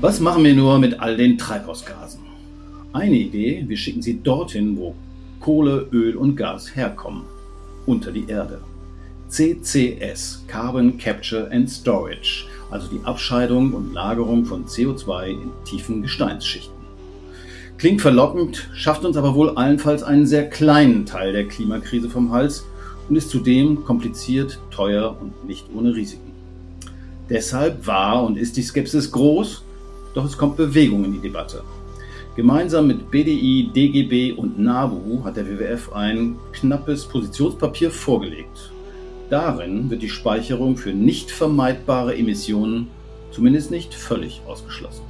Was machen wir nur mit all den Treibhausgasen? Eine Idee, wir schicken sie dorthin, wo Kohle, Öl und Gas herkommen, unter die Erde. CCS, Carbon Capture and Storage, also die Abscheidung und Lagerung von CO2 in tiefen Gesteinsschichten. Klingt verlockend, schafft uns aber wohl allenfalls einen sehr kleinen Teil der Klimakrise vom Hals und ist zudem kompliziert, teuer und nicht ohne Risiken. Deshalb war und ist die Skepsis groß, doch es kommt Bewegung in die Debatte. Gemeinsam mit BDI, DGB und NABU hat der WWF ein knappes Positionspapier vorgelegt. Darin wird die Speicherung für nicht vermeidbare Emissionen zumindest nicht völlig ausgeschlossen.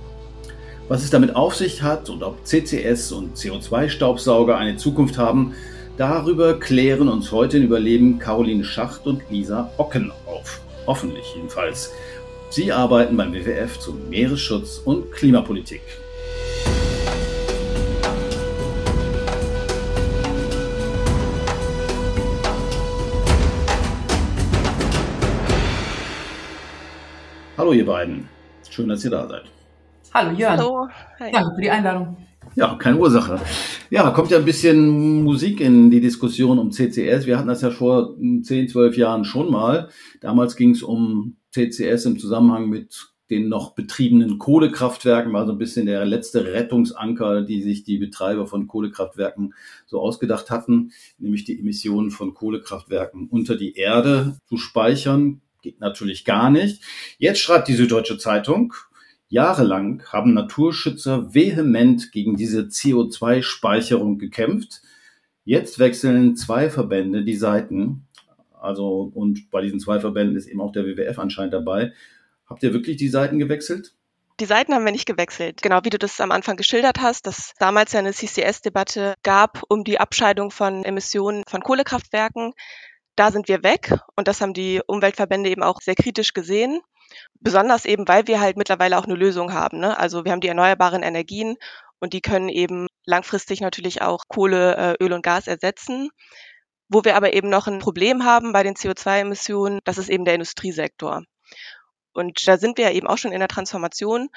Was es damit auf sich hat und ob CCS und CO2-Staubsauger eine Zukunft haben, darüber klären uns heute in Überleben Caroline Schacht und Lisa Ocken auf. Hoffentlich jedenfalls. Sie arbeiten beim WWF zum Meeresschutz und Klimapolitik. Hallo ihr beiden. Schön, dass ihr da seid. Hallo Jörn. Hallo. Hi. Danke für die Einladung. Ja, keine Ursache. Ja, kommt ja ein bisschen Musik in die Diskussion um CCS. Wir hatten das ja vor 10, 12 Jahren schon mal. Damals ging es um CCS im Zusammenhang mit den noch betriebenen Kohlekraftwerken war so ein bisschen der letzte Rettungsanker, die sich die Betreiber von Kohlekraftwerken so ausgedacht hatten, nämlich die Emissionen von Kohlekraftwerken unter die Erde zu speichern. Geht natürlich gar nicht. Jetzt schreibt die Süddeutsche Zeitung, jahrelang haben Naturschützer vehement gegen diese CO2-Speicherung gekämpft. Jetzt wechseln zwei Verbände die Seiten also, und bei diesen zwei Verbänden ist eben auch der WWF anscheinend dabei. Habt ihr wirklich die Seiten gewechselt? Die Seiten haben wir nicht gewechselt. Genau wie du das am Anfang geschildert hast, dass damals ja eine CCS-Debatte gab um die Abscheidung von Emissionen von Kohlekraftwerken. Da sind wir weg und das haben die Umweltverbände eben auch sehr kritisch gesehen. Besonders eben, weil wir halt mittlerweile auch eine Lösung haben. Ne? Also wir haben die erneuerbaren Energien und die können eben langfristig natürlich auch Kohle, äh, Öl und Gas ersetzen. Wo wir aber eben noch ein Problem haben bei den CO2-Emissionen, das ist eben der Industriesektor. Und da sind wir ja eben auch schon in der Transformation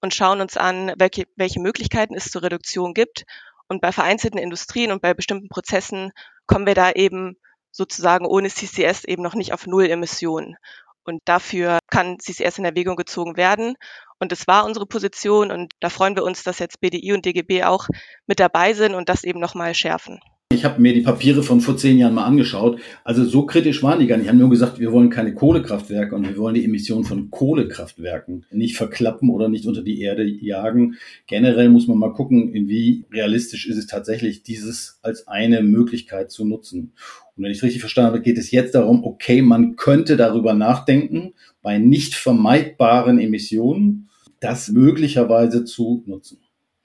und schauen uns an, welche, welche Möglichkeiten es zur Reduktion gibt. Und bei vereinzelten Industrien und bei bestimmten Prozessen kommen wir da eben sozusagen ohne CCS eben noch nicht auf Null Emissionen. Und dafür kann CCS in Erwägung gezogen werden. Und das war unsere Position. Und da freuen wir uns, dass jetzt BDI und DGB auch mit dabei sind und das eben nochmal schärfen. Ich habe mir die Papiere von vor zehn Jahren mal angeschaut. Also so kritisch waren die gar nicht. Die haben nur gesagt, wir wollen keine Kohlekraftwerke und wir wollen die Emissionen von Kohlekraftwerken nicht verklappen oder nicht unter die Erde jagen. Generell muss man mal gucken, wie realistisch ist es tatsächlich, dieses als eine Möglichkeit zu nutzen. Und wenn ich es richtig verstanden habe, geht es jetzt darum, okay, man könnte darüber nachdenken, bei nicht vermeidbaren Emissionen das möglicherweise zu nutzen.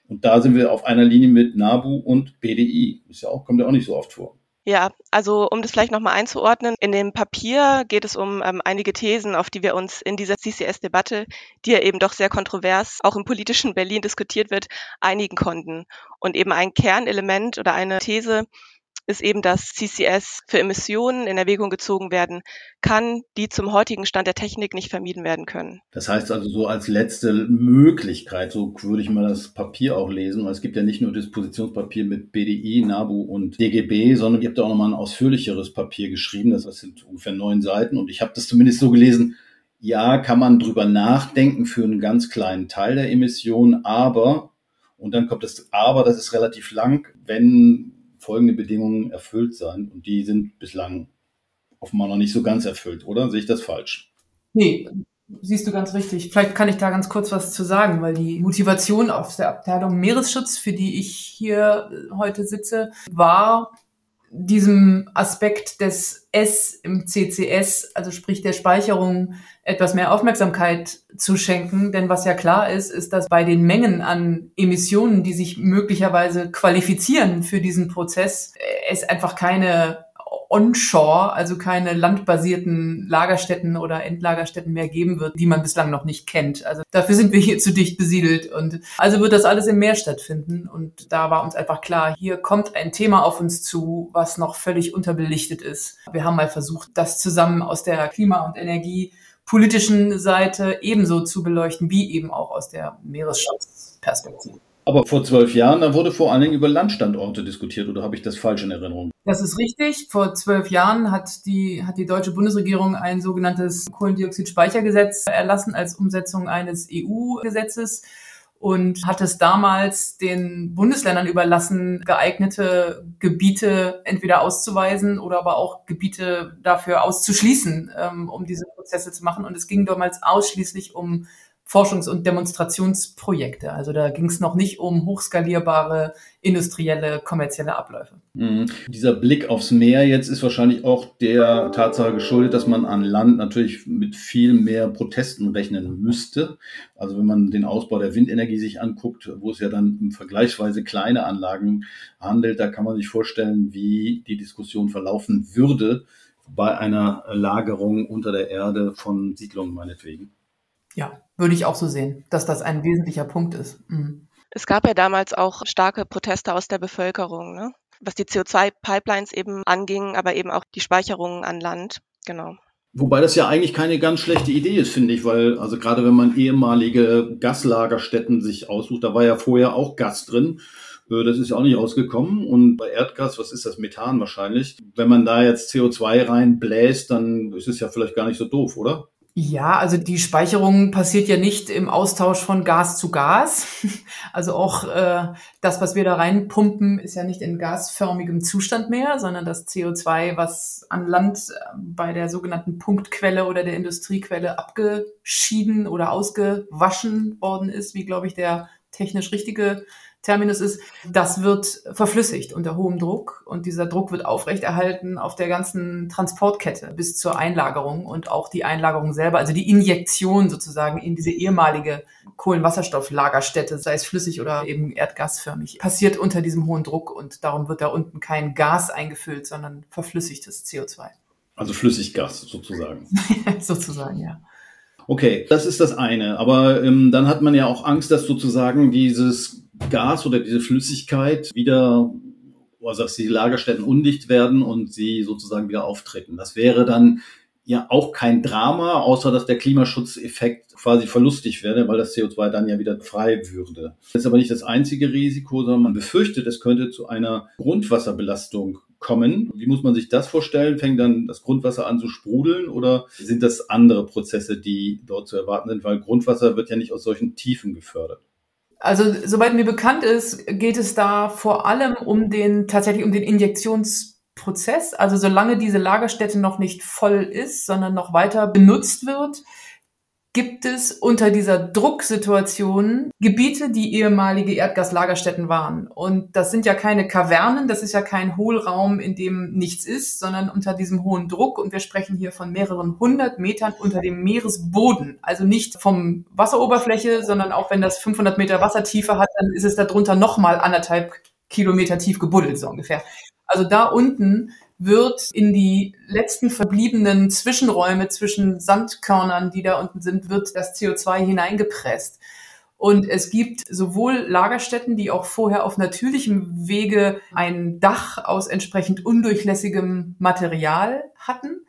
Und da sind wir auf einer Linie mit NABU und BDI. Ist ja auch, kommt ja auch nicht so oft vor. Ja, also um das vielleicht nochmal einzuordnen, in dem Papier geht es um ähm, einige Thesen, auf die wir uns in dieser CCS-Debatte, die ja eben doch sehr kontrovers auch im politischen Berlin diskutiert wird, einigen konnten. Und eben ein Kernelement oder eine These ist eben, dass CCS für Emissionen in Erwägung gezogen werden kann, die zum heutigen Stand der Technik nicht vermieden werden können. Das heißt also so als letzte Möglichkeit, so würde ich mal das Papier auch lesen, weil es gibt ja nicht nur das Positionspapier mit BDI, NABU und DGB, sondern ihr habt auch nochmal ein ausführlicheres Papier geschrieben, das sind ungefähr neun Seiten und ich habe das zumindest so gelesen, ja, kann man drüber nachdenken für einen ganz kleinen Teil der Emissionen, aber, und dann kommt das Aber, das ist relativ lang, wenn folgende Bedingungen erfüllt sein und die sind bislang offenbar noch nicht so ganz erfüllt, oder? Sehe ich das falsch? Nee, siehst du ganz richtig. Vielleicht kann ich da ganz kurz was zu sagen, weil die Motivation aus der Abteilung Meeresschutz, für die ich hier heute sitze, war diesem Aspekt des S im CCS, also sprich der Speicherung, etwas mehr Aufmerksamkeit zu schenken. Denn was ja klar ist, ist, dass bei den Mengen an Emissionen, die sich möglicherweise qualifizieren für diesen Prozess, es einfach keine onshore, also keine landbasierten Lagerstätten oder Endlagerstätten mehr geben wird, die man bislang noch nicht kennt. Also dafür sind wir hier zu dicht besiedelt und also wird das alles im Meer stattfinden und da war uns einfach klar, hier kommt ein Thema auf uns zu, was noch völlig unterbelichtet ist. Wir haben mal versucht, das zusammen aus der Klima- und Energie politischen Seite ebenso zu beleuchten, wie eben auch aus der Meeresschutzperspektive. Aber vor zwölf Jahren, da wurde vor allen Dingen über Landstandorte diskutiert, oder habe ich das falsch in Erinnerung? Das ist richtig. Vor zwölf Jahren hat die, hat die deutsche Bundesregierung ein sogenanntes Kohlendioxidspeichergesetz erlassen als Umsetzung eines EU-Gesetzes und hat es damals den Bundesländern überlassen, geeignete Gebiete entweder auszuweisen oder aber auch Gebiete dafür auszuschließen, ähm, um diese Prozesse zu machen. Und es ging damals ausschließlich um Forschungs- und Demonstrationsprojekte. Also da ging es noch nicht um hochskalierbare industrielle, kommerzielle Abläufe. Mhm. Dieser Blick aufs Meer jetzt ist wahrscheinlich auch der Tatsache geschuldet, dass man an Land natürlich mit viel mehr Protesten rechnen müsste. Also wenn man den Ausbau der Windenergie sich anguckt, wo es ja dann um vergleichsweise kleine Anlagen handelt, da kann man sich vorstellen, wie die Diskussion verlaufen würde bei einer Lagerung unter der Erde von Siedlungen meinetwegen. Ja, würde ich auch so sehen, dass das ein wesentlicher Punkt ist. Mhm. Es gab ja damals auch starke Proteste aus der Bevölkerung, ne? was die CO2-Pipelines eben anging, aber eben auch die Speicherungen an Land. Genau. Wobei das ja eigentlich keine ganz schlechte Idee ist, finde ich, weil also gerade wenn man ehemalige Gaslagerstätten sich aussucht, da war ja vorher auch Gas drin. Äh, das ist ja auch nicht rausgekommen. Und bei Erdgas, was ist das? Methan wahrscheinlich. Wenn man da jetzt CO2 reinbläst, dann ist es ja vielleicht gar nicht so doof, oder? Ja, also die Speicherung passiert ja nicht im Austausch von Gas zu Gas. Also auch äh, das, was wir da reinpumpen, ist ja nicht in gasförmigem Zustand mehr, sondern das CO2, was an Land äh, bei der sogenannten Punktquelle oder der Industriequelle abgeschieden oder ausgewaschen worden ist, wie glaube ich der technisch richtige Terminus ist, das wird verflüssigt unter hohem Druck und dieser Druck wird aufrechterhalten auf der ganzen Transportkette bis zur Einlagerung und auch die Einlagerung selber, also die Injektion sozusagen in diese ehemalige Kohlenwasserstofflagerstätte, sei es flüssig oder eben erdgasförmig, passiert unter diesem hohen Druck und darum wird da unten kein Gas eingefüllt, sondern verflüssigtes CO2. Also Flüssiggas sozusagen. sozusagen, ja. Okay, das ist das eine. Aber ähm, dann hat man ja auch Angst, dass sozusagen dieses Gas oder diese Flüssigkeit wieder, also dass die Lagerstätten undicht werden und sie sozusagen wieder auftreten. Das wäre dann ja auch kein Drama, außer dass der Klimaschutzeffekt quasi verlustig wäre, weil das CO2 dann ja wieder frei würde. Das ist aber nicht das einzige Risiko, sondern man befürchtet, es könnte zu einer Grundwasserbelastung kommen. Wie muss man sich das vorstellen? Fängt dann das Grundwasser an zu sprudeln oder sind das andere Prozesse, die dort zu erwarten sind? Weil Grundwasser wird ja nicht aus solchen Tiefen gefördert. Also soweit mir bekannt ist, geht es da vor allem um den tatsächlich um den Injektionsprozess. Also solange diese Lagerstätte noch nicht voll ist, sondern noch weiter benutzt wird, gibt es unter dieser Drucksituation Gebiete, die ehemalige Erdgaslagerstätten waren. Und das sind ja keine Kavernen, das ist ja kein Hohlraum, in dem nichts ist, sondern unter diesem hohen Druck. Und wir sprechen hier von mehreren hundert Metern unter dem Meeresboden. Also nicht vom Wasseroberfläche, sondern auch wenn das 500 Meter Wassertiefe hat, dann ist es darunter nochmal anderthalb Kilometer tief gebuddelt, so ungefähr. Also da unten wird in die letzten verbliebenen Zwischenräume zwischen Sandkörnern, die da unten sind, wird das CO2 hineingepresst. Und es gibt sowohl Lagerstätten, die auch vorher auf natürlichem Wege ein Dach aus entsprechend undurchlässigem Material hatten.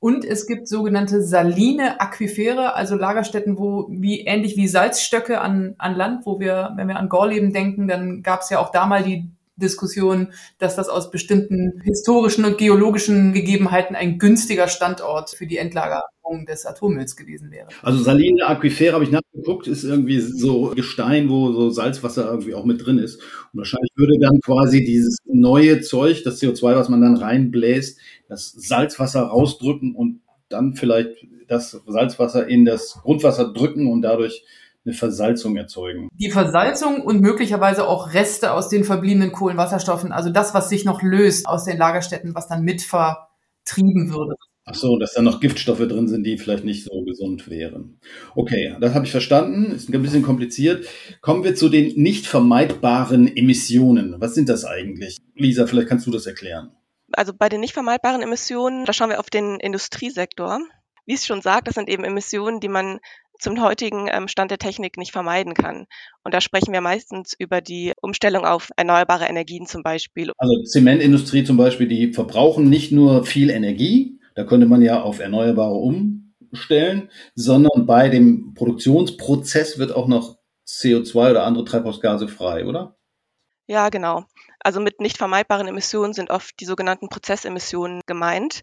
Und es gibt sogenannte saline Aquifere, also Lagerstätten, wo wie ähnlich wie Salzstöcke an, an Land, wo wir, wenn wir an Gorleben denken, dann gab es ja auch da mal die Diskussion, dass das aus bestimmten historischen und geologischen Gegebenheiten ein günstiger Standort für die Endlagerung des Atommülls gewesen wäre. Also saline Aquifere habe ich nachgeguckt, ist irgendwie so Gestein, wo so Salzwasser irgendwie auch mit drin ist. Und wahrscheinlich würde dann quasi dieses neue Zeug, das CO2, was man dann reinbläst, das Salzwasser rausdrücken und dann vielleicht das Salzwasser in das Grundwasser drücken und dadurch eine Versalzung erzeugen. Die Versalzung und möglicherweise auch Reste aus den verbliebenen Kohlenwasserstoffen, also das, was sich noch löst aus den Lagerstätten, was dann mit vertrieben würde. Ach so, dass da noch Giftstoffe drin sind, die vielleicht nicht so gesund wären. Okay, das habe ich verstanden. Ist ein bisschen kompliziert. Kommen wir zu den nicht vermeidbaren Emissionen. Was sind das eigentlich? Lisa, vielleicht kannst du das erklären. Also bei den nicht vermeidbaren Emissionen, da schauen wir auf den Industriesektor. Wie es schon sagt, das sind eben Emissionen, die man zum heutigen ähm, Stand der Technik nicht vermeiden kann. Und da sprechen wir meistens über die Umstellung auf erneuerbare Energien zum Beispiel. Also Zementindustrie zum Beispiel, die verbrauchen nicht nur viel Energie, da könnte man ja auf Erneuerbare stellen, sondern bei dem Produktionsprozess wird auch noch CO2 oder andere Treibhausgase frei, oder? Ja, genau. Also mit nicht vermeidbaren Emissionen sind oft die sogenannten Prozessemissionen gemeint,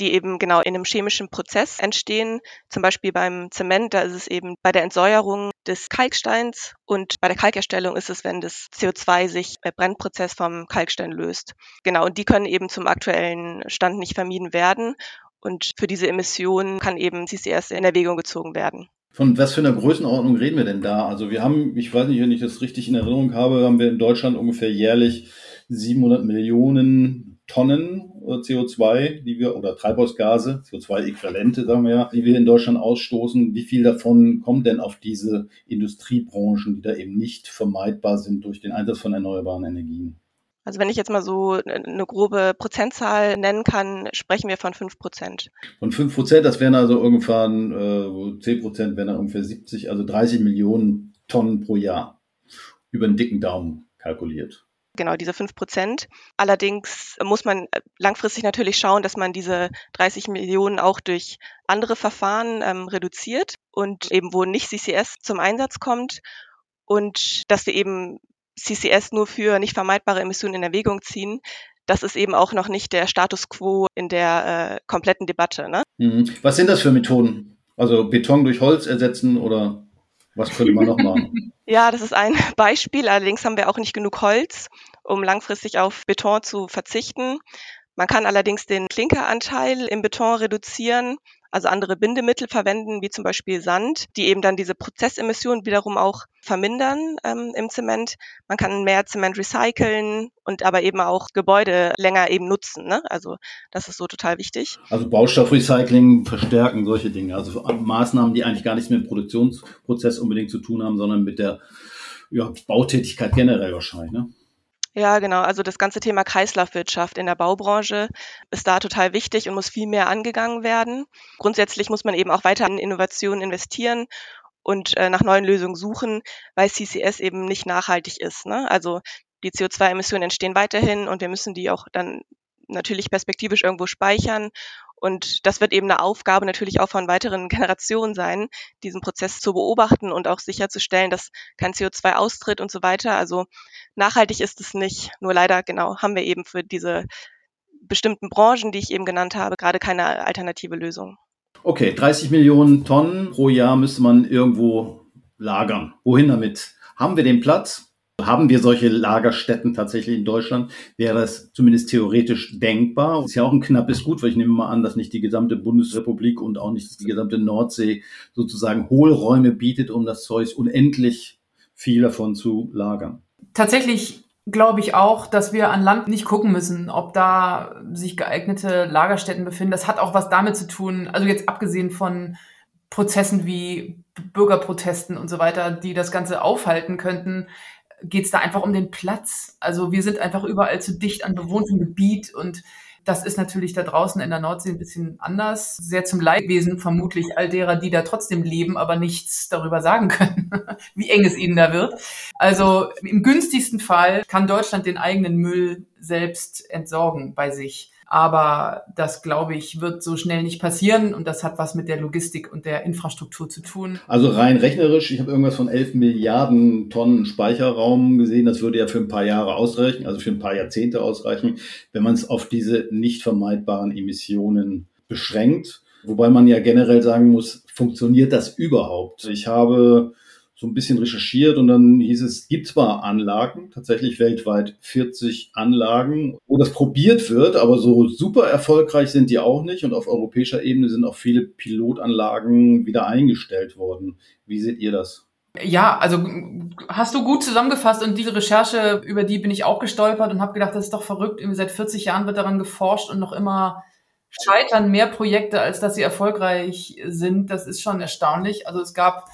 die eben genau in einem chemischen Prozess entstehen. Zum Beispiel beim Zement, da ist es eben bei der Entsäuerung des Kalksteins und bei der Kalkerstellung ist es, wenn das CO2 sich im Brennprozess vom Kalkstein löst. Genau, und die können eben zum aktuellen Stand nicht vermieden werden. Und für diese Emissionen kann eben CCS in Erwägung gezogen werden. Von was für einer Größenordnung reden wir denn da? Also wir haben, ich weiß nicht, wenn ich das richtig in Erinnerung habe, haben wir in Deutschland ungefähr jährlich 700 Millionen Tonnen äh, CO2, die wir, oder Treibhausgase, CO2-Äquivalente, sagen wir ja, die wir in Deutschland ausstoßen. Wie viel davon kommt denn auf diese Industriebranchen, die da eben nicht vermeidbar sind durch den Einsatz von erneuerbaren Energien? Also wenn ich jetzt mal so eine grobe Prozentzahl nennen kann, sprechen wir von fünf Prozent. Von fünf Prozent, das wären also irgendwann, äh, zehn äh, Prozent wären dann ungefähr 70, also 30 Millionen Tonnen pro Jahr. Über einen dicken Daumen kalkuliert. Genau, diese fünf Prozent. Allerdings muss man langfristig natürlich schauen, dass man diese 30 Millionen auch durch andere Verfahren ähm, reduziert und eben wo nicht CCS zum Einsatz kommt und dass wir eben CCS nur für nicht vermeidbare Emissionen in Erwägung ziehen, das ist eben auch noch nicht der Status quo in der äh, kompletten Debatte. Ne? Mhm. Was sind das für Methoden? Also Beton durch Holz ersetzen oder was könnte man noch machen? ja, das ist ein Beispiel. Allerdings haben wir auch nicht genug Holz, um langfristig auf Beton zu verzichten. Man kann allerdings den Klinkeranteil im Beton reduzieren also andere Bindemittel verwenden, wie zum Beispiel Sand, die eben dann diese Prozessemissionen wiederum auch vermindern ähm, im Zement. Man kann mehr Zement recyceln und aber eben auch Gebäude länger eben nutzen. Ne? Also das ist so total wichtig. Also Baustoffrecycling verstärken solche Dinge. Also Maßnahmen, die eigentlich gar nichts mit dem Produktionsprozess unbedingt zu tun haben, sondern mit der ja, Bautätigkeit generell wahrscheinlich. Ne? Ja, genau. Also das ganze Thema Kreislaufwirtschaft in der Baubranche ist da total wichtig und muss viel mehr angegangen werden. Grundsätzlich muss man eben auch weiter in Innovationen investieren und äh, nach neuen Lösungen suchen, weil CCS eben nicht nachhaltig ist. Ne? Also die CO2-Emissionen entstehen weiterhin und wir müssen die auch dann natürlich perspektivisch irgendwo speichern. Und das wird eben eine Aufgabe natürlich auch von weiteren Generationen sein, diesen Prozess zu beobachten und auch sicherzustellen, dass kein CO2 austritt und so weiter. Also nachhaltig ist es nicht. Nur leider, genau, haben wir eben für diese bestimmten Branchen, die ich eben genannt habe, gerade keine alternative Lösung. Okay, 30 Millionen Tonnen pro Jahr müsste man irgendwo lagern. Wohin damit? Haben wir den Platz? Haben wir solche Lagerstätten tatsächlich in Deutschland? Wäre das zumindest theoretisch denkbar? Ist ja auch ein knappes Gut, weil ich nehme mal an, dass nicht die gesamte Bundesrepublik und auch nicht die gesamte Nordsee sozusagen Hohlräume bietet, um das Zeug unendlich viel davon zu lagern. Tatsächlich glaube ich auch, dass wir an Land nicht gucken müssen, ob da sich geeignete Lagerstätten befinden. Das hat auch was damit zu tun, also jetzt abgesehen von Prozessen wie Bürgerprotesten und so weiter, die das Ganze aufhalten könnten, geht es da einfach um den Platz. Also wir sind einfach überall zu dicht an bewohntem Gebiet und das ist natürlich da draußen in der Nordsee ein bisschen anders. Sehr zum Leidwesen vermutlich all derer, die da trotzdem leben, aber nichts darüber sagen können, wie eng es ihnen da wird. Also im günstigsten Fall kann Deutschland den eigenen Müll selbst entsorgen bei sich. Aber das, glaube ich, wird so schnell nicht passieren und das hat was mit der Logistik und der Infrastruktur zu tun. Also rein rechnerisch, ich habe irgendwas von 11 Milliarden Tonnen Speicherraum gesehen. Das würde ja für ein paar Jahre ausreichen, also für ein paar Jahrzehnte ausreichen, wenn man es auf diese nicht vermeidbaren Emissionen beschränkt. Wobei man ja generell sagen muss, funktioniert das überhaupt? Ich habe so ein bisschen recherchiert und dann hieß es, gibt zwar Anlagen, tatsächlich weltweit 40 Anlagen, wo das probiert wird, aber so super erfolgreich sind die auch nicht und auf europäischer Ebene sind auch viele Pilotanlagen wieder eingestellt worden. Wie seht ihr das? Ja, also hast du gut zusammengefasst und diese Recherche, über die bin ich auch gestolpert und habe gedacht, das ist doch verrückt. Irgendwie seit 40 Jahren wird daran geforscht und noch immer scheitern mehr Projekte, als dass sie erfolgreich sind. Das ist schon erstaunlich. Also es gab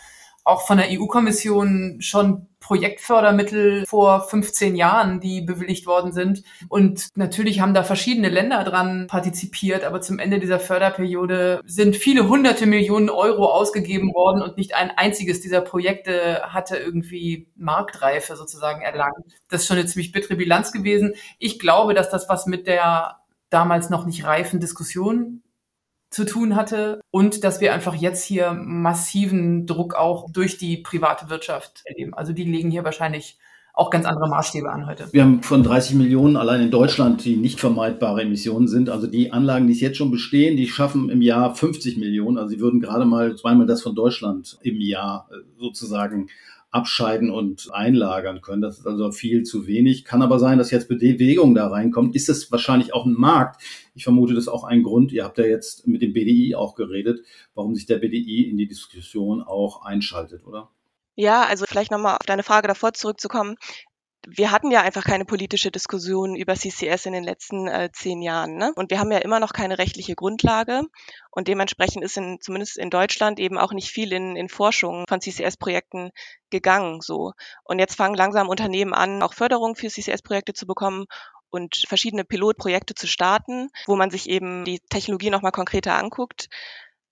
auch von der EU-Kommission schon Projektfördermittel vor 15 Jahren, die bewilligt worden sind. Und natürlich haben da verschiedene Länder dran partizipiert, aber zum Ende dieser Förderperiode sind viele hunderte Millionen Euro ausgegeben worden und nicht ein einziges dieser Projekte hatte irgendwie Marktreife sozusagen erlangt. Das ist schon eine ziemlich bittere Bilanz gewesen. Ich glaube, dass das was mit der damals noch nicht reifen Diskussion zu tun hatte und dass wir einfach jetzt hier massiven Druck auch durch die private Wirtschaft erleben. Also die legen hier wahrscheinlich auch ganz andere Maßstäbe an heute. Wir haben von 30 Millionen allein in Deutschland, die nicht vermeidbare Emissionen sind. Also die Anlagen, die es jetzt schon bestehen, die schaffen im Jahr 50 Millionen. Also sie würden gerade mal zweimal das von Deutschland im Jahr äh, sozusagen abscheiden und einlagern können. Das ist also viel zu wenig. Kann aber sein, dass jetzt Bewegung da reinkommt. Ist es wahrscheinlich auch ein Markt? Ich vermute, das ist auch ein Grund. Ihr habt ja jetzt mit dem BDI auch geredet, warum sich der BDI in die Diskussion auch einschaltet, oder? Ja, also vielleicht nochmal auf deine Frage davor zurückzukommen. Wir hatten ja einfach keine politische Diskussion über CCS in den letzten äh, zehn Jahren. Ne? Und wir haben ja immer noch keine rechtliche Grundlage. Und dementsprechend ist in, zumindest in Deutschland eben auch nicht viel in, in Forschung von CCS-Projekten gegangen. So. Und jetzt fangen langsam Unternehmen an, auch Förderung für CCS-Projekte zu bekommen und verschiedene Pilotprojekte zu starten, wo man sich eben die Technologie nochmal konkreter anguckt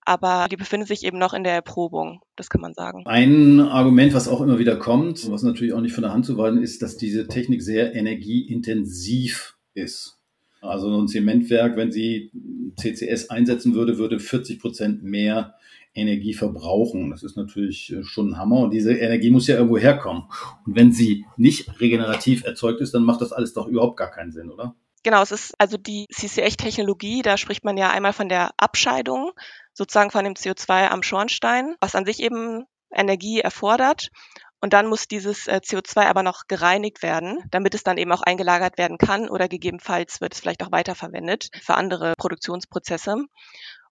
aber die befindet sich eben noch in der Erprobung, das kann man sagen. Ein Argument, was auch immer wieder kommt, was natürlich auch nicht von der Hand zu weisen ist, dass diese Technik sehr energieintensiv ist. Also ein Zementwerk, wenn sie CCS einsetzen würde, würde 40 Prozent mehr Energie verbrauchen. Das ist natürlich äh, schon ein Hammer und diese Energie muss ja irgendwo herkommen. Und wenn sie nicht regenerativ erzeugt ist, dann macht das alles doch überhaupt gar keinen Sinn, oder? Genau, es ist also die CCH-Technologie, da spricht man ja einmal von der Abscheidung sozusagen von dem CO2 am Schornstein, was an sich eben Energie erfordert. Und dann muss dieses äh, CO2 aber noch gereinigt werden, damit es dann eben auch eingelagert werden kann oder gegebenenfalls wird es vielleicht auch weiterverwendet für andere Produktionsprozesse.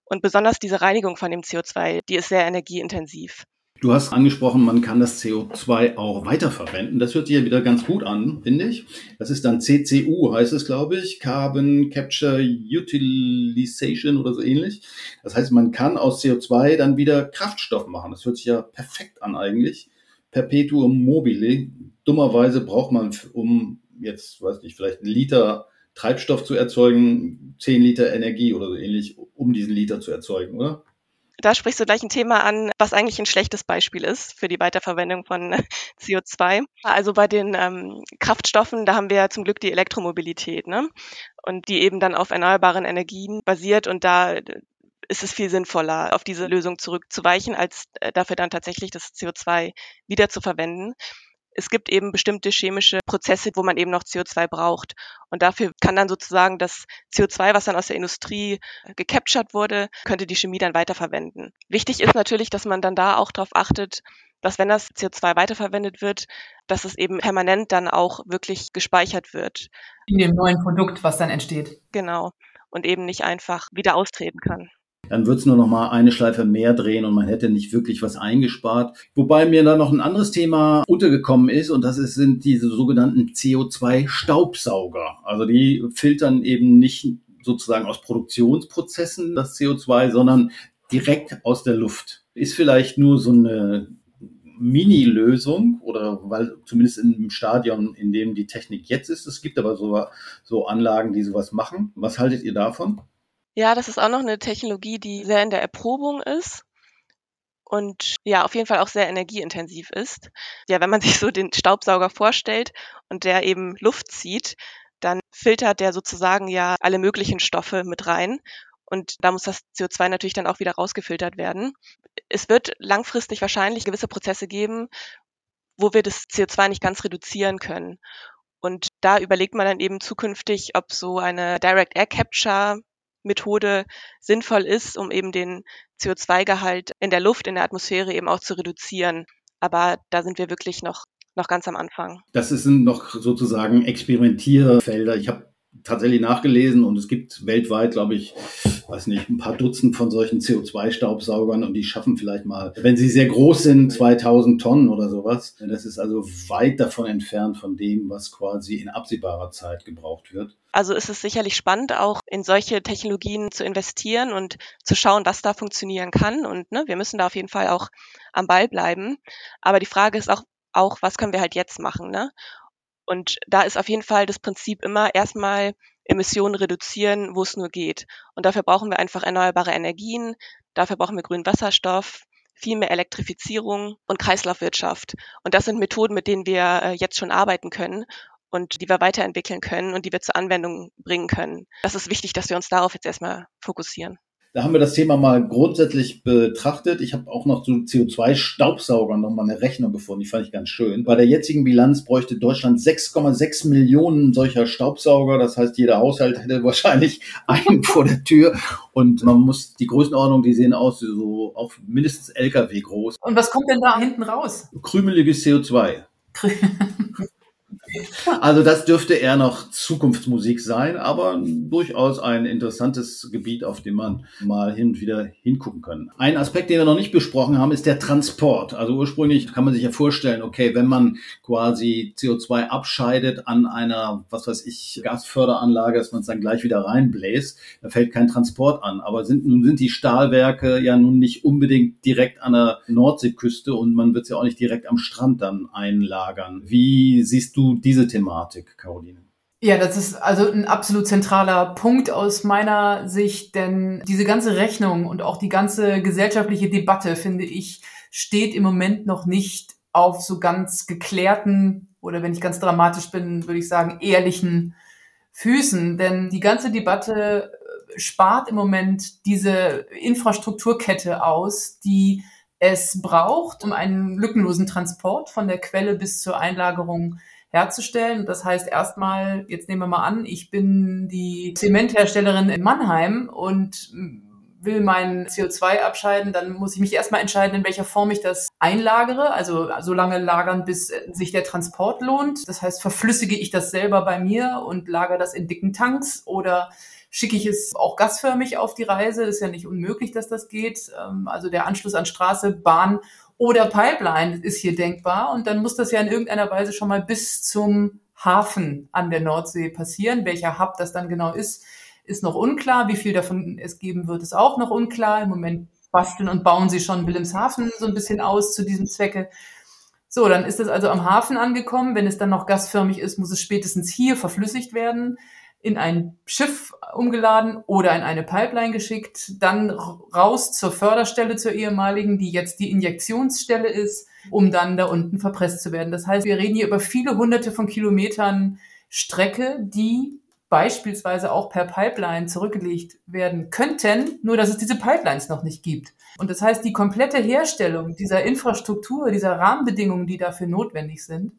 Und besonders diese Reinigung von dem CO2, die ist sehr energieintensiv. Du hast angesprochen, man kann das CO2 auch weiterverwenden. Das hört sich ja wieder ganz gut an, finde ich. Das ist dann CCU, heißt es, glaube ich. Carbon Capture Utilization oder so ähnlich. Das heißt, man kann aus CO2 dann wieder Kraftstoff machen. Das hört sich ja perfekt an eigentlich. Perpetuum mobile. Dummerweise braucht man, um jetzt, weiß nicht, vielleicht einen Liter Treibstoff zu erzeugen, 10 Liter Energie oder so ähnlich, um diesen Liter zu erzeugen, oder? Da sprichst du gleich ein Thema an, was eigentlich ein schlechtes Beispiel ist für die Weiterverwendung von CO2. Also bei den ähm, Kraftstoffen, da haben wir zum Glück die Elektromobilität, ne? Und die eben dann auf erneuerbaren Energien basiert und da ist es viel sinnvoller, auf diese Lösung zurückzuweichen, als äh, dafür dann tatsächlich das CO2 wieder zu verwenden es gibt eben bestimmte chemische Prozesse, wo man eben noch CO2 braucht. Und dafür kann dann sozusagen das CO2, was dann aus der Industrie gecaptured wurde, könnte die Chemie dann weiterverwenden. Wichtig ist natürlich, dass man dann da auch darauf achtet, dass wenn das CO2 weiterverwendet wird, dass es eben permanent dann auch wirklich gespeichert wird. In dem neuen Produkt, was dann entsteht. Genau. Und eben nicht einfach wieder austreten kann dann wird es nur noch mal eine Schleife mehr drehen und man hätte nicht wirklich was eingespart. Wobei mir da noch ein anderes Thema untergekommen ist und das ist, sind diese sogenannten CO2-Staubsauger. Also die filtern eben nicht sozusagen aus Produktionsprozessen das CO2, sondern direkt aus der Luft. Ist vielleicht nur so eine Mini-Lösung oder weil zumindest im Stadion, in dem die Technik jetzt ist, es gibt aber so, so Anlagen, die sowas machen. Was haltet ihr davon? Ja, das ist auch noch eine Technologie, die sehr in der Erprobung ist und ja, auf jeden Fall auch sehr energieintensiv ist. Ja, wenn man sich so den Staubsauger vorstellt und der eben Luft zieht, dann filtert der sozusagen ja alle möglichen Stoffe mit rein. Und da muss das CO2 natürlich dann auch wieder rausgefiltert werden. Es wird langfristig wahrscheinlich gewisse Prozesse geben, wo wir das CO2 nicht ganz reduzieren können. Und da überlegt man dann eben zukünftig, ob so eine Direct Air Capture Methode sinnvoll ist, um eben den CO2-Gehalt in der Luft, in der Atmosphäre eben auch zu reduzieren. Aber da sind wir wirklich noch noch ganz am Anfang. Das sind noch sozusagen Experimentierfelder. Ich habe tatsächlich nachgelesen und es gibt weltweit, glaube ich, weiß nicht, ein paar Dutzend von solchen CO2-Staubsaugern und die schaffen vielleicht mal, wenn sie sehr groß sind, 2000 Tonnen oder sowas. Das ist also weit davon entfernt von dem, was quasi in absehbarer Zeit gebraucht wird. Also ist es sicherlich spannend, auch in solche Technologien zu investieren und zu schauen, was da funktionieren kann. Und ne, wir müssen da auf jeden Fall auch am Ball bleiben. Aber die Frage ist auch, auch was können wir halt jetzt machen? Ne? Und da ist auf jeden Fall das Prinzip immer erstmal Emissionen reduzieren, wo es nur geht. Und dafür brauchen wir einfach erneuerbare Energien, dafür brauchen wir grünen Wasserstoff, viel mehr Elektrifizierung und Kreislaufwirtschaft. Und das sind Methoden, mit denen wir äh, jetzt schon arbeiten können und die wir weiterentwickeln können und die wir zur Anwendung bringen können. Das ist wichtig, dass wir uns darauf jetzt erstmal fokussieren. Da haben wir das Thema mal grundsätzlich betrachtet. Ich habe auch noch zu CO2-Staubsaugern noch mal eine Rechnung gefunden. Die fand ich ganz schön. Bei der jetzigen Bilanz bräuchte Deutschland 6,6 Millionen solcher Staubsauger. Das heißt, jeder Haushalt hätte wahrscheinlich einen vor der Tür. Und man muss die Größenordnung, die sehen aus so auf mindestens LKW groß. Und was kommt denn da hinten raus? Krümeliges CO2. Also das dürfte eher noch Zukunftsmusik sein, aber durchaus ein interessantes Gebiet, auf dem man mal hin und wieder hingucken kann. Ein Aspekt, den wir noch nicht besprochen haben, ist der Transport. Also ursprünglich kann man sich ja vorstellen, okay, wenn man quasi CO2 abscheidet an einer, was weiß ich, Gasförderanlage, dass man es dann gleich wieder reinbläst, da fällt kein Transport an. Aber sind, nun sind die Stahlwerke ja nun nicht unbedingt direkt an der Nordseeküste und man wird es ja auch nicht direkt am Strand dann einlagern. Wie siehst du diese Thematik, Caroline? Ja, das ist also ein absolut zentraler Punkt aus meiner Sicht, denn diese ganze Rechnung und auch die ganze gesellschaftliche Debatte, finde ich, steht im Moment noch nicht auf so ganz geklärten oder wenn ich ganz dramatisch bin, würde ich sagen, ehrlichen Füßen. Denn die ganze Debatte äh, spart im Moment diese Infrastrukturkette aus, die es braucht, um einen lückenlosen Transport von der Quelle bis zur Einlagerung herzustellen. Das heißt erstmal, jetzt nehmen wir mal an, ich bin die Zementherstellerin in Mannheim und will mein CO2 abscheiden, dann muss ich mich erstmal entscheiden, in welcher Form ich das einlagere, also so lange lagern, bis sich der Transport lohnt. Das heißt, verflüssige ich das selber bei mir und lagere das in dicken Tanks oder schicke ich es auch gasförmig auf die Reise. Ist ja nicht unmöglich, dass das geht. Ähm, also der Anschluss an Straße, Bahn oder Pipeline ist hier denkbar. Und dann muss das ja in irgendeiner Weise schon mal bis zum Hafen an der Nordsee passieren. Welcher Hub das dann genau ist, ist noch unklar. Wie viel davon es geben wird, ist auch noch unklar. Im Moment basteln und bauen sie schon Wilhelmshaven so ein bisschen aus zu diesem Zwecke. So, dann ist es also am Hafen angekommen. Wenn es dann noch gasförmig ist, muss es spätestens hier verflüssigt werden in ein Schiff umgeladen oder in eine Pipeline geschickt, dann raus zur Förderstelle zur ehemaligen, die jetzt die Injektionsstelle ist, um dann da unten verpresst zu werden. Das heißt, wir reden hier über viele hunderte von Kilometern Strecke, die beispielsweise auch per Pipeline zurückgelegt werden könnten, nur dass es diese Pipelines noch nicht gibt. Und das heißt, die komplette Herstellung dieser Infrastruktur, dieser Rahmenbedingungen, die dafür notwendig sind,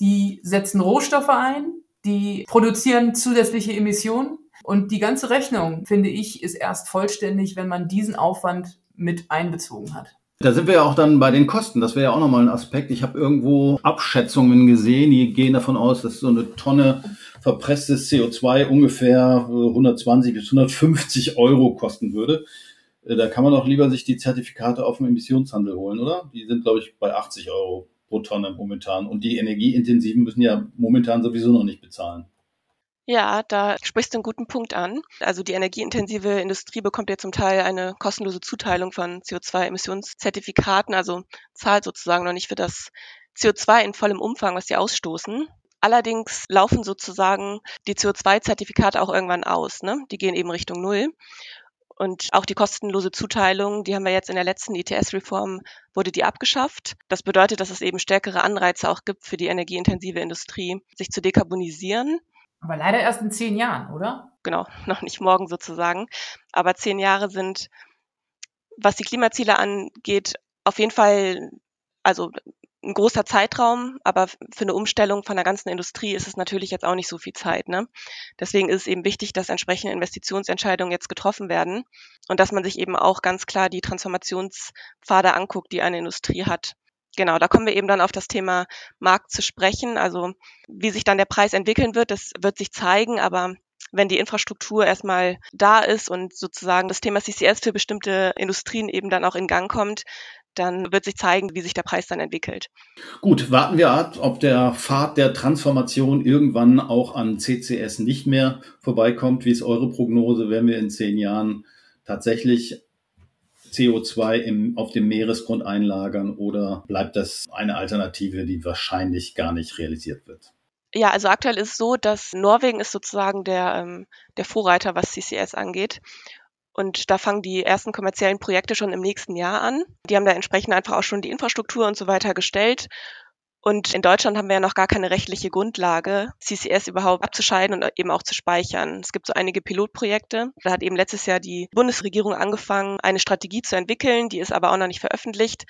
die setzen Rohstoffe ein, die produzieren zusätzliche Emissionen. Und die ganze Rechnung, finde ich, ist erst vollständig, wenn man diesen Aufwand mit einbezogen hat. Da sind wir ja auch dann bei den Kosten. Das wäre ja auch nochmal ein Aspekt. Ich habe irgendwo Abschätzungen gesehen, die gehen davon aus, dass so eine Tonne verpresstes CO2 ungefähr 120 bis 150 Euro kosten würde. Äh, da kann man doch lieber sich die Zertifikate auf dem Emissionshandel holen, oder? Die sind, glaube ich, bei 80 Euro pro Tonne momentan. Und die Energieintensiven müssen ja momentan sowieso noch nicht bezahlen. Ja, da sprichst du einen guten Punkt an. Also die energieintensive Industrie bekommt ja zum Teil eine kostenlose Zuteilung von CO2-Emissionszertifikaten, also zahlt sozusagen noch nicht für das CO2 in vollem Umfang, was sie ausstoßen. Allerdings laufen sozusagen die CO2-Zertifikate auch irgendwann aus. Ne? Die gehen eben Richtung Null. Und auch die kostenlose Zuteilung, die haben wir jetzt in der letzten ETS-Reform, wurde die abgeschafft. Das bedeutet, dass es eben stärkere Anreize auch gibt für die energieintensive Industrie, sich zu dekarbonisieren. Aber leider erst in zehn Jahren, oder? Genau, noch nicht morgen sozusagen. Aber zehn Jahre sind, was die Klimaziele angeht, auf jeden Fall, also ein großer Zeitraum, aber für eine Umstellung von der ganzen Industrie ist es natürlich jetzt auch nicht so viel Zeit. Ne? Deswegen ist es eben wichtig, dass entsprechende Investitionsentscheidungen jetzt getroffen werden und dass man sich eben auch ganz klar die Transformationspfade anguckt, die eine Industrie hat. Genau, da kommen wir eben dann auf das Thema Markt zu sprechen. Also wie sich dann der Preis entwickeln wird, das wird sich zeigen, aber wenn die Infrastruktur erstmal da ist und sozusagen das Thema CCS für bestimmte Industrien eben dann auch in Gang kommt, dann wird sich zeigen, wie sich der Preis dann entwickelt. Gut, warten wir ab, ob der Pfad der Transformation irgendwann auch an CCS nicht mehr vorbeikommt. Wie ist eure Prognose? Werden wir in zehn Jahren tatsächlich CO2 im, auf dem Meeresgrund einlagern oder bleibt das eine Alternative, die wahrscheinlich gar nicht realisiert wird? Ja, also aktuell ist es so, dass Norwegen ist sozusagen der, ähm, der Vorreiter, was CCS angeht. Und da fangen die ersten kommerziellen Projekte schon im nächsten Jahr an. Die haben da entsprechend einfach auch schon die Infrastruktur und so weiter gestellt. Und in Deutschland haben wir ja noch gar keine rechtliche Grundlage, CCS überhaupt abzuscheiden und eben auch zu speichern. Es gibt so einige Pilotprojekte. Da hat eben letztes Jahr die Bundesregierung angefangen, eine Strategie zu entwickeln. Die ist aber auch noch nicht veröffentlicht.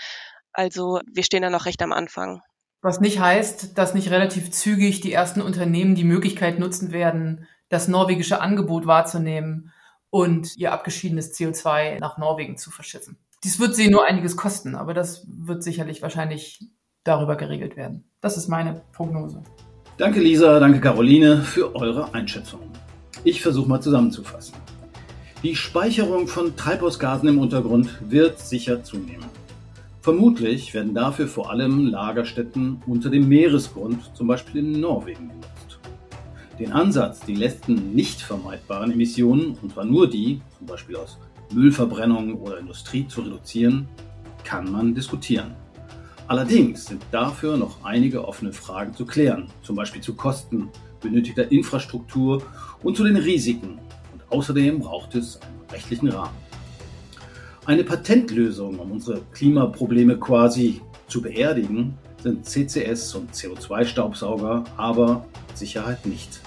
Also wir stehen da noch recht am Anfang. Was nicht heißt, dass nicht relativ zügig die ersten Unternehmen die Möglichkeit nutzen werden, das norwegische Angebot wahrzunehmen und ihr abgeschiedenes CO2 nach Norwegen zu verschiffen. Dies wird sie nur einiges kosten, aber das wird sicherlich wahrscheinlich darüber geregelt werden. Das ist meine Prognose. Danke Lisa, danke Caroline für eure Einschätzungen. Ich versuche mal zusammenzufassen. Die Speicherung von Treibhausgasen im Untergrund wird sicher zunehmen. Vermutlich werden dafür vor allem Lagerstätten unter dem Meeresgrund, zum Beispiel in Norwegen, genutzt. Den Ansatz, die letzten nicht vermeidbaren Emissionen, und zwar nur die, zum Beispiel aus Müllverbrennung oder Industrie zu reduzieren, kann man diskutieren. Allerdings sind dafür noch einige offene Fragen zu klären, zum Beispiel zu Kosten, benötigter Infrastruktur und zu den Risiken. Und außerdem braucht es einen rechtlichen Rahmen. Eine Patentlösung, um unsere Klimaprobleme quasi zu beerdigen, sind CCS und CO2-Staubsauger, aber Sicherheit nicht.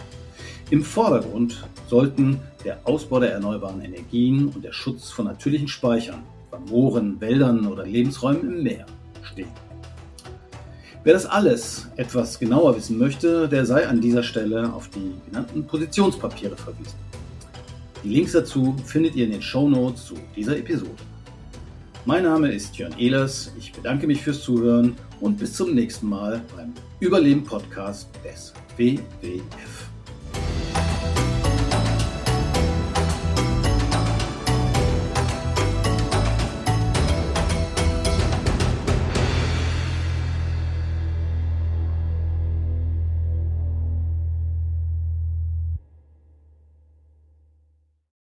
Im Vordergrund sollten der Ausbau der erneuerbaren Energien und der Schutz von natürlichen Speichern, bei Mooren, Wäldern oder Lebensräumen im Meer stehen. Wer das alles etwas genauer wissen möchte, der sei an dieser Stelle auf die genannten Positionspapiere verwiesen. Die Links dazu findet ihr in den Show Notes zu dieser Episode. Mein Name ist Jörn Ehlers, ich bedanke mich fürs Zuhören und bis zum nächsten Mal beim Überleben Podcast des WWF.